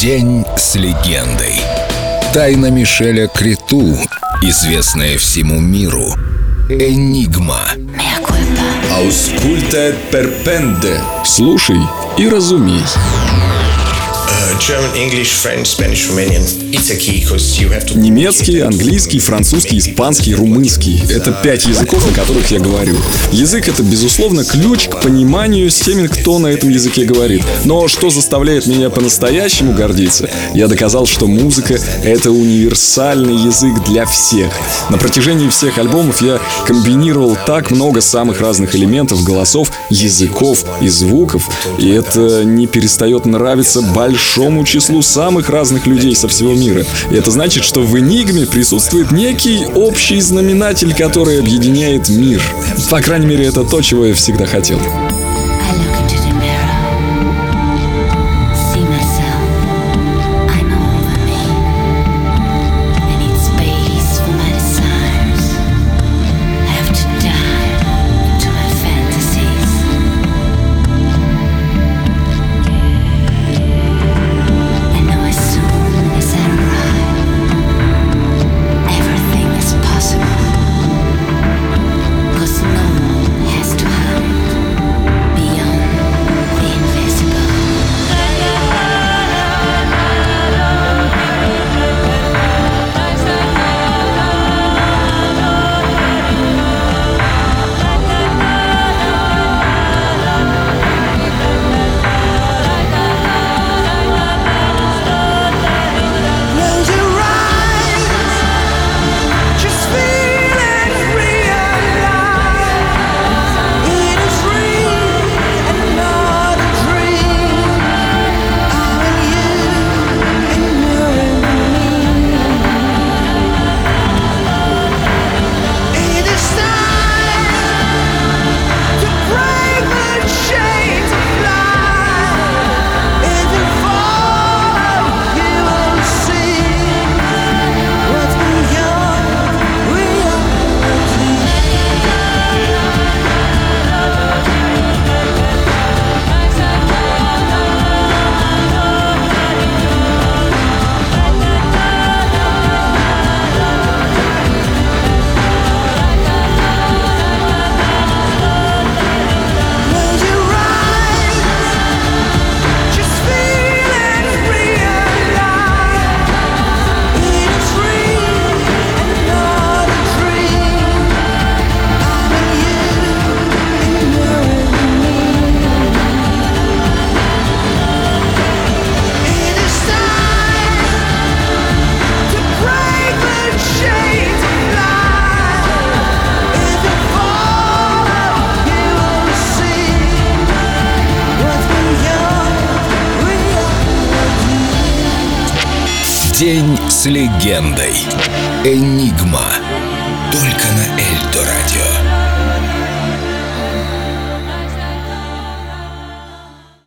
День с легендой. Тайна Мишеля Криту, известная всему миру. Энигма. Аускульта перпенде. Слушай и разумей. Немецкий, английский, французский, испанский, румынский — это пять языков, на которых я говорю. Язык — это, безусловно, ключ к пониманию с теми, кто на этом языке говорит. Но что заставляет меня по-настоящему гордиться? Я доказал, что музыка — это универсальный язык для всех. На протяжении всех альбомов я комбинировал так много самых разных элементов, голосов, языков и звуков, и это не перестает нравиться большому числу самых разных людей со всего мира. И это значит, что в «Энигме» присутствует некий общий знаменатель, который объединяет мир. По крайней мере, это то, чего я всегда хотел. День с легендой. Энигма. Только на Эльдо радио.